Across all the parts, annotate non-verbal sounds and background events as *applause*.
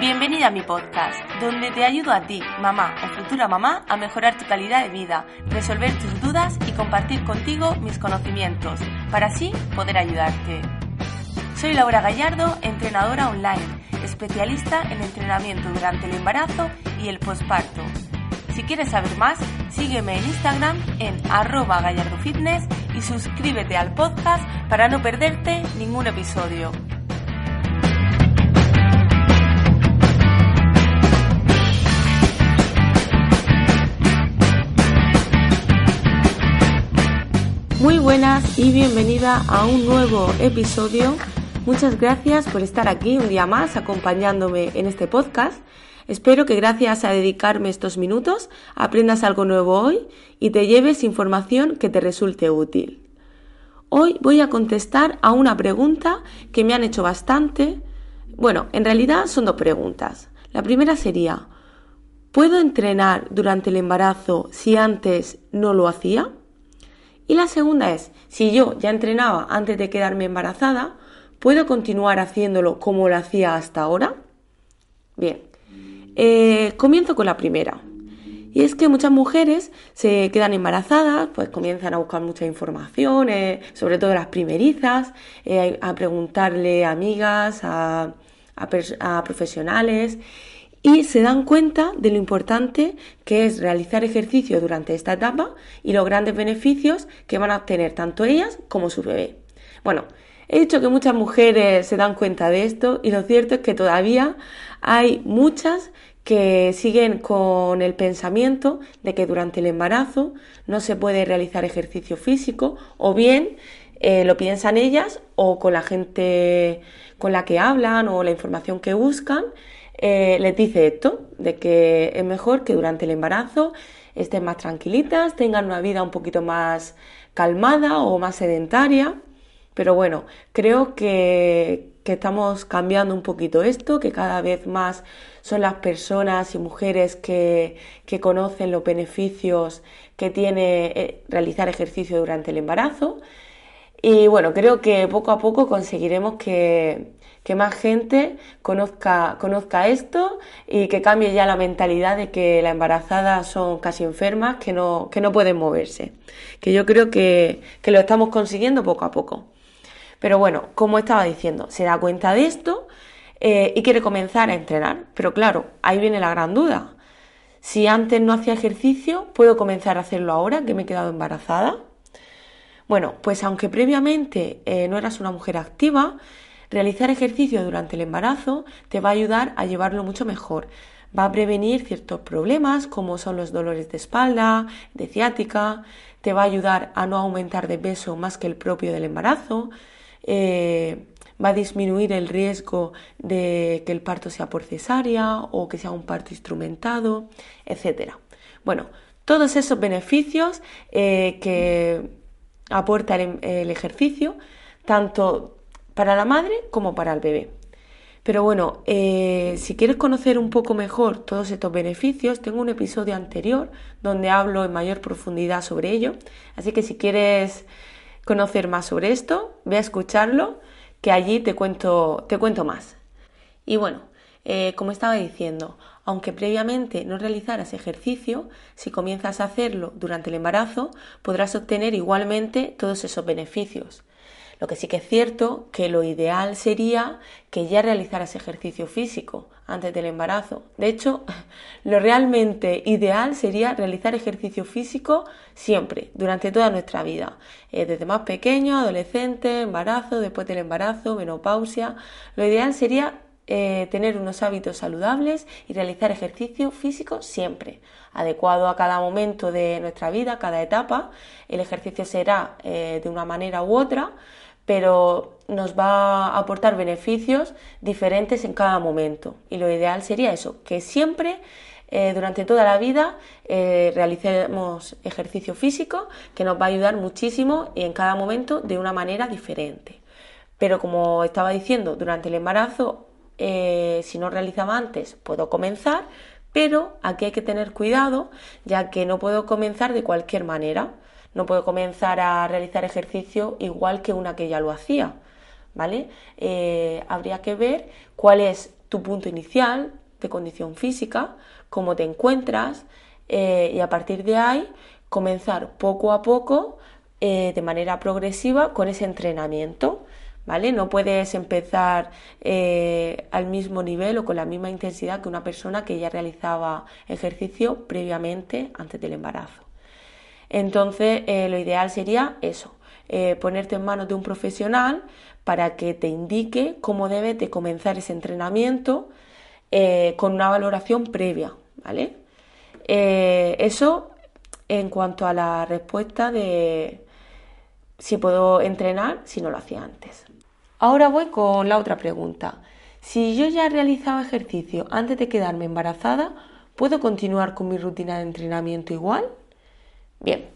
Bienvenida a mi podcast, donde te ayudo a ti, mamá o futura mamá, a mejorar tu calidad de vida, resolver tus dudas y compartir contigo mis conocimientos, para así poder ayudarte. Soy Laura Gallardo, entrenadora online, especialista en entrenamiento durante el embarazo y el posparto. Si quieres saber más, sígueme en Instagram en arroba gallardofitness y suscríbete al podcast para no perderte ningún episodio. Muy buenas y bienvenida a un nuevo episodio. Muchas gracias por estar aquí un día más acompañándome en este podcast. Espero que gracias a dedicarme estos minutos aprendas algo nuevo hoy y te lleves información que te resulte útil. Hoy voy a contestar a una pregunta que me han hecho bastante. Bueno, en realidad son dos preguntas. La primera sería, ¿puedo entrenar durante el embarazo si antes no lo hacía? Y la segunda es, si yo ya entrenaba antes de quedarme embarazada, ¿puedo continuar haciéndolo como lo hacía hasta ahora? Bien, eh, comienzo con la primera. Y es que muchas mujeres se quedan embarazadas, pues comienzan a buscar mucha información, eh, sobre todo las primerizas, eh, a preguntarle a amigas, a, a profesionales y se dan cuenta de lo importante que es realizar ejercicio durante esta etapa y los grandes beneficios que van a obtener tanto ellas como su bebé. Bueno, he dicho que muchas mujeres se dan cuenta de esto y lo cierto es que todavía hay muchas que siguen con el pensamiento de que durante el embarazo no se puede realizar ejercicio físico o bien eh, lo piensan ellas o con la gente con la que hablan o la información que buscan eh, les dice esto, de que es mejor que durante el embarazo estén más tranquilitas, tengan una vida un poquito más calmada o más sedentaria. Pero bueno, creo que, estamos cambiando un poquito esto, que cada vez más son las personas y mujeres que, que conocen los beneficios que tiene eh, realizar ejercicio durante el embarazo. Y bueno, creo que poco a poco conseguiremos que, que más gente conozca, conozca esto y que cambie ya la mentalidad de que las embarazadas son casi enfermas, que no, que no pueden moverse. Que yo creo que, que lo estamos consiguiendo poco a poco. Pero bueno, como estaba diciendo, se da cuenta de esto eh, y quiere comenzar a entrenar. Pero claro, ahí viene la gran duda. Si antes no hacía ejercicio, ¿puedo comenzar a hacerlo ahora que me he quedado embarazada? Bueno, pues aunque previamente eh, no eras una mujer activa, Realizar ejercicio durante el embarazo te va a ayudar a llevarlo mucho mejor. Va a prevenir ciertos problemas como son los dolores de espalda, de ciática, te va a ayudar a no aumentar de peso más que el propio del embarazo, eh, va a disminuir el riesgo de que el parto sea por cesárea o que sea un parto instrumentado, etc. Bueno, todos esos beneficios eh, que aporta el, el ejercicio, tanto para la madre como para el bebé. Pero bueno, eh, si quieres conocer un poco mejor todos estos beneficios, tengo un episodio anterior donde hablo en mayor profundidad sobre ello. Así que si quieres conocer más sobre esto, ve a escucharlo, que allí te cuento, te cuento más. Y bueno, eh, como estaba diciendo, aunque previamente no realizaras ejercicio, si comienzas a hacerlo durante el embarazo, podrás obtener igualmente todos esos beneficios. Lo que sí que es cierto que lo ideal sería que ya realizaras ejercicio físico antes del embarazo. De hecho, *laughs* lo realmente ideal sería realizar ejercicio físico siempre, durante toda nuestra vida, eh, desde más pequeño, adolescente, embarazo, después del embarazo, menopausia. Lo ideal sería eh, tener unos hábitos saludables y realizar ejercicio físico siempre, adecuado a cada momento de nuestra vida, cada etapa. El ejercicio será eh, de una manera u otra, pero nos va a aportar beneficios diferentes en cada momento. Y lo ideal sería eso, que siempre eh, durante toda la vida eh, realicemos ejercicio físico que nos va a ayudar muchísimo y en cada momento de una manera diferente. Pero como estaba diciendo, durante el embarazo, eh, si no realizaba antes, puedo comenzar, pero aquí hay que tener cuidado, ya que no puedo comenzar de cualquier manera. No puedo comenzar a realizar ejercicio igual que una que ya lo hacía, ¿vale? habría que ver cuál es tu punto inicial de condición física, cómo te encuentras eh, y a partir de ahí comenzar poco a poco eh, de manera progresiva con ese entrenamiento. ¿Vale? No puedes empezar eh, al mismo nivel o con la misma intensidad que una persona que ya realizaba ejercicio previamente antes del embarazo. Entonces, lo ideal sería eso, ponerte en manos de un profesional para que te indique cómo debes de comenzar ese entrenamiento con una valoración previa, ¿vale? Eh, eso en cuanto a la respuesta de si puedo entrenar si no lo hacía antes. Ahora voy con la otra pregunta. Si yo ya realizaba ejercicio antes de quedarme embarazada, ¿puedo continuar con mi rutina de entrenamiento igual? Bien,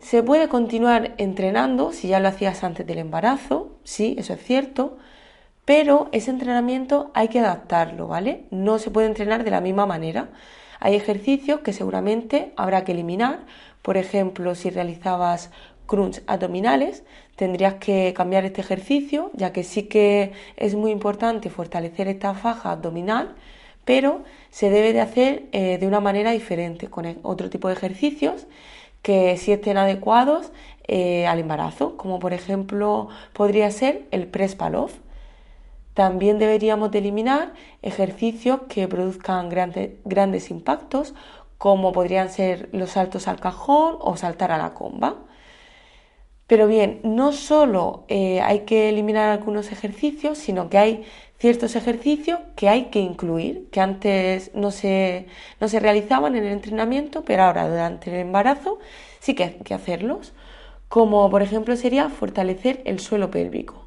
se puede continuar entrenando si ya lo hacías antes del embarazo, sí, eso es cierto, pero ese entrenamiento hay que adaptarlo, ¿vale? No se puede entrenar de la misma manera. Hay ejercicios que seguramente habrá que eliminar. Por ejemplo, si realizabas crunch abdominales, tendrías que cambiar este ejercicio, ya que sí que es muy importante fortalecer esta faja abdominal, pero se debe de hacer eh, de una manera diferente, con e-, otro tipo de ejercicios que sí estén adecuados eh, al embarazo, como por ejemplo podría ser el press palov también deberíamos de eliminar ejercicios que produzcan grandes impactos, como podrían ser los saltos al cajón o saltar a la comba. Pero bien, no solo eh, hay que eliminar algunos ejercicios, sino que hay ciertos ejercicios que hay que incluir, que antes no se, no se realizaban en el entrenamiento, pero ahora durante el embarazo sí que hay que hacerlos, como por ejemplo sería fortalecer el suelo pélvico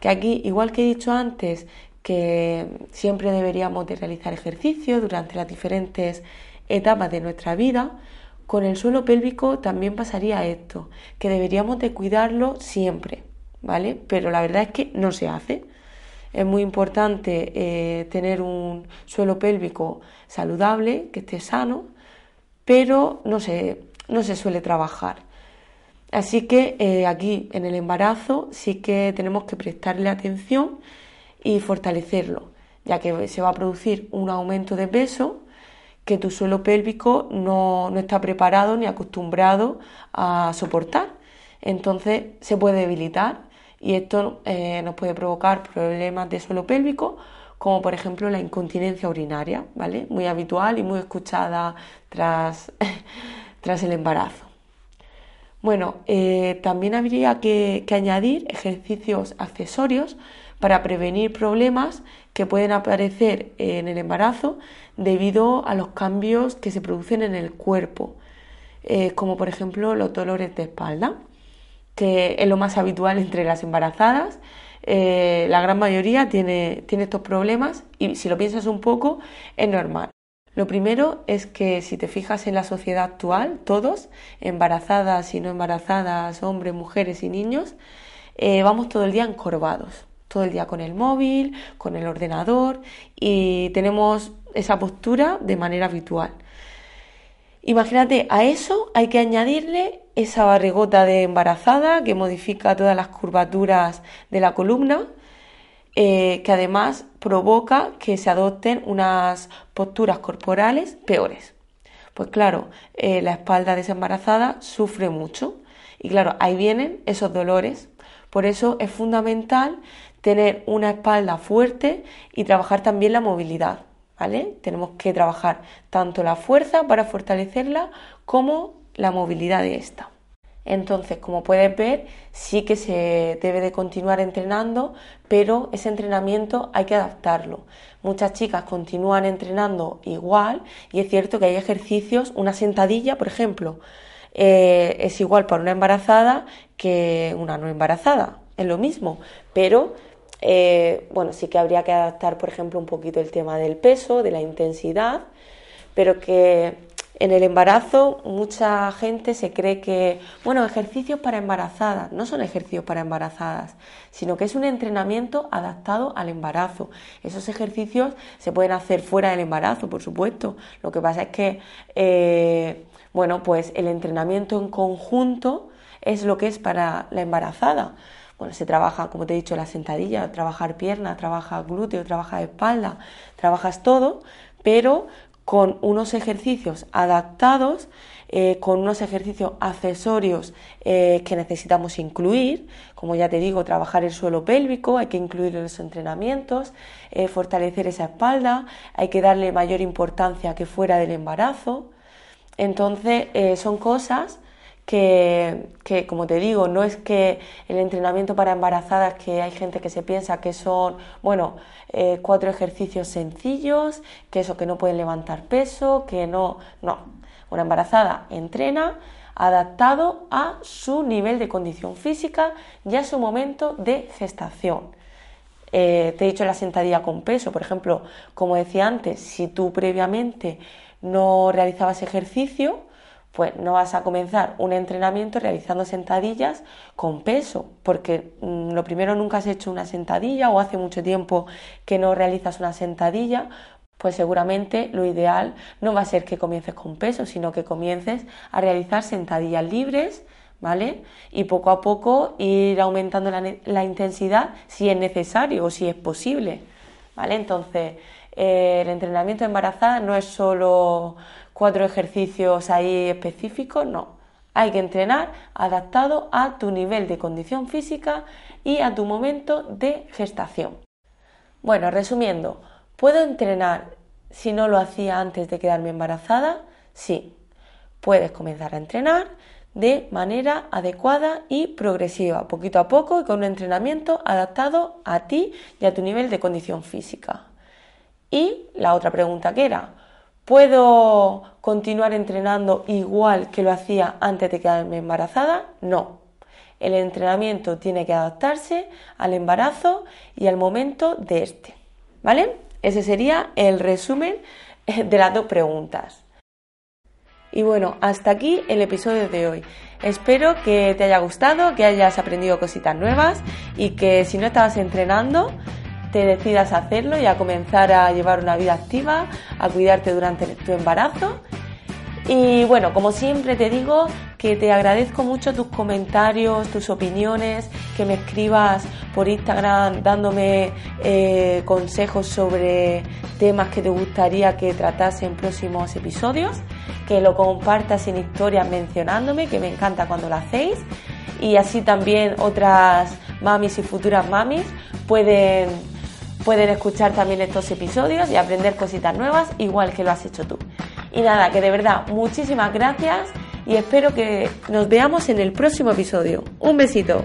que aquí, igual que he dicho antes, que siempre deberíamos de realizar ejercicio durante las diferentes etapas de nuestra vida, con el suelo pélvico también pasaría esto, que deberíamos de cuidarlo siempre, ¿vale? Pero la verdad es que no se hace. Es muy importante eh, tener un suelo pélvico saludable, que esté sano, pero no no se suele trabajar. Así que eh, aquí en el embarazo sí que tenemos que prestarle atención y fortalecerlo, ya que se va a producir un aumento de peso que tu suelo pélvico no, está preparado ni acostumbrado a soportar. Entonces se puede debilitar y esto eh, nos puede provocar problemas de suelo pélvico como por ejemplo la incontinencia urinaria, ¿vale? Muy habitual y muy escuchada tras, *laughs* tras el embarazo. Bueno, eh, también habría que, añadir ejercicios accesorios para prevenir problemas que pueden aparecer en el embarazo debido a los cambios que se producen en el cuerpo, eh, como por ejemplo los dolores de espalda, que es lo más habitual entre las embarazadas. Eh, la gran mayoría tiene estos problemas y si lo piensas un poco es normal. Lo primero es que si te fijas en la sociedad actual, todos, embarazadas y no embarazadas, hombres, mujeres y niños, eh, vamos todo el día encorvados, todo el día con el móvil, con el ordenador y tenemos esa postura de manera habitual. Imagínate, a eso hay que añadirle esa barrigota de embarazada que modifica todas las curvaturas de la columna eh, que además provoca que se adopten unas posturas corporales peores. Pues claro, eh, la espalda desembarazada sufre mucho y claro, ahí vienen esos dolores. Por eso es fundamental tener una espalda fuerte y trabajar también la movilidad. ¿Vale? Tenemos que trabajar tanto la fuerza para fortalecerla como la movilidad de esta. Entonces, como puedes ver, sí que se debe de continuar entrenando, pero ese entrenamiento hay que adaptarlo. Muchas chicas continúan entrenando igual y es cierto que hay ejercicios, una sentadilla, por ejemplo, eh, es igual para una embarazada que una no embarazada. es lo mismo, pero eh, bueno, sí que habría que adaptar, por ejemplo, un poquito el tema del peso, de la intensidad, pero que en el embarazo mucha gente se cree que, bueno, ejercicios para embarazadas, no son ejercicios para embarazadas, sino que es un entrenamiento adaptado al embarazo. Esos ejercicios se pueden hacer fuera del embarazo, por supuesto. Lo que pasa es que, eh, bueno, pues el entrenamiento en conjunto es lo que es para la embarazada. Bueno, se trabaja, como te he dicho, la sentadilla, trabajar pierna, trabaja glúteo, trabaja espalda, trabajas todo, pero con unos ejercicios adaptados, eh, con unos ejercicios accesorios eh, que necesitamos incluir, como ya te digo, trabajar el suelo pélvico, hay que incluir los entrenamientos, eh, fortalecer esa espalda, hay que darle mayor importancia que fuera del embarazo. Entonces, son cosas que, como te digo, no es que el entrenamiento para embarazadas, que hay gente que se piensa que son, bueno, eh, cuatro ejercicios sencillos, que eso, que no pueden levantar peso, que no, no. Una embarazada entrena adaptado a su nivel de condición física y a su momento de gestación. Eh, te he dicho la sentadilla con peso, por ejemplo, como decía antes, si tú previamente no realizabas ejercicio, pues no vas a comenzar un entrenamiento realizando sentadillas con peso, porque mm, lo primero nunca has hecho una sentadilla o hace mucho tiempo que no realizas una sentadilla, pues seguramente lo ideal no va a ser que comiences con peso, sino que comiences a realizar sentadillas libres, ¿vale? Y poco a poco ir aumentando la, la intensidad si es necesario o si es posible, ¿vale? Entonces, eh, el entrenamiento embarazada no es solo cuatro ejercicios ahí específicos, no. Hay que entrenar adaptado a tu nivel de condición física y a tu momento de gestación. Bueno, resumiendo, ¿puedo entrenar si no lo hacía antes de quedarme embarazada? Sí, puedes comenzar a entrenar de manera adecuada y progresiva, poquito a poco y con un entrenamiento adaptado a ti y a tu nivel de condición física. Y la otra pregunta que era, ¿puedo continuar entrenando igual que lo hacía antes de quedarme embarazada? No. El entrenamiento tiene que adaptarse al embarazo y al momento de este. ¿Vale? Ese sería el resumen de las dos preguntas. Y bueno, hasta aquí el episodio de hoy. Espero que te haya gustado, que hayas aprendido cositas nuevas y que si no estabas entrenando, te decidas a hacerlo y a comenzar a llevar una vida activa, a cuidarte durante tu embarazo. Y bueno, como siempre te digo que te agradezco mucho tus comentarios, tus opiniones, que me escribas por Instagram dándome eh, consejos sobre temas que te gustaría que tratase en próximos episodios, que lo compartas en historias mencionándome, que me encanta cuando lo hacéis. Y así también otras mamis y futuras mamis pueden Pueden escuchar también estos episodios y aprender cositas nuevas, igual que lo has hecho tú. Y nada, que de verdad, muchísimas gracias y espero que nos veamos en el próximo episodio. Un besito.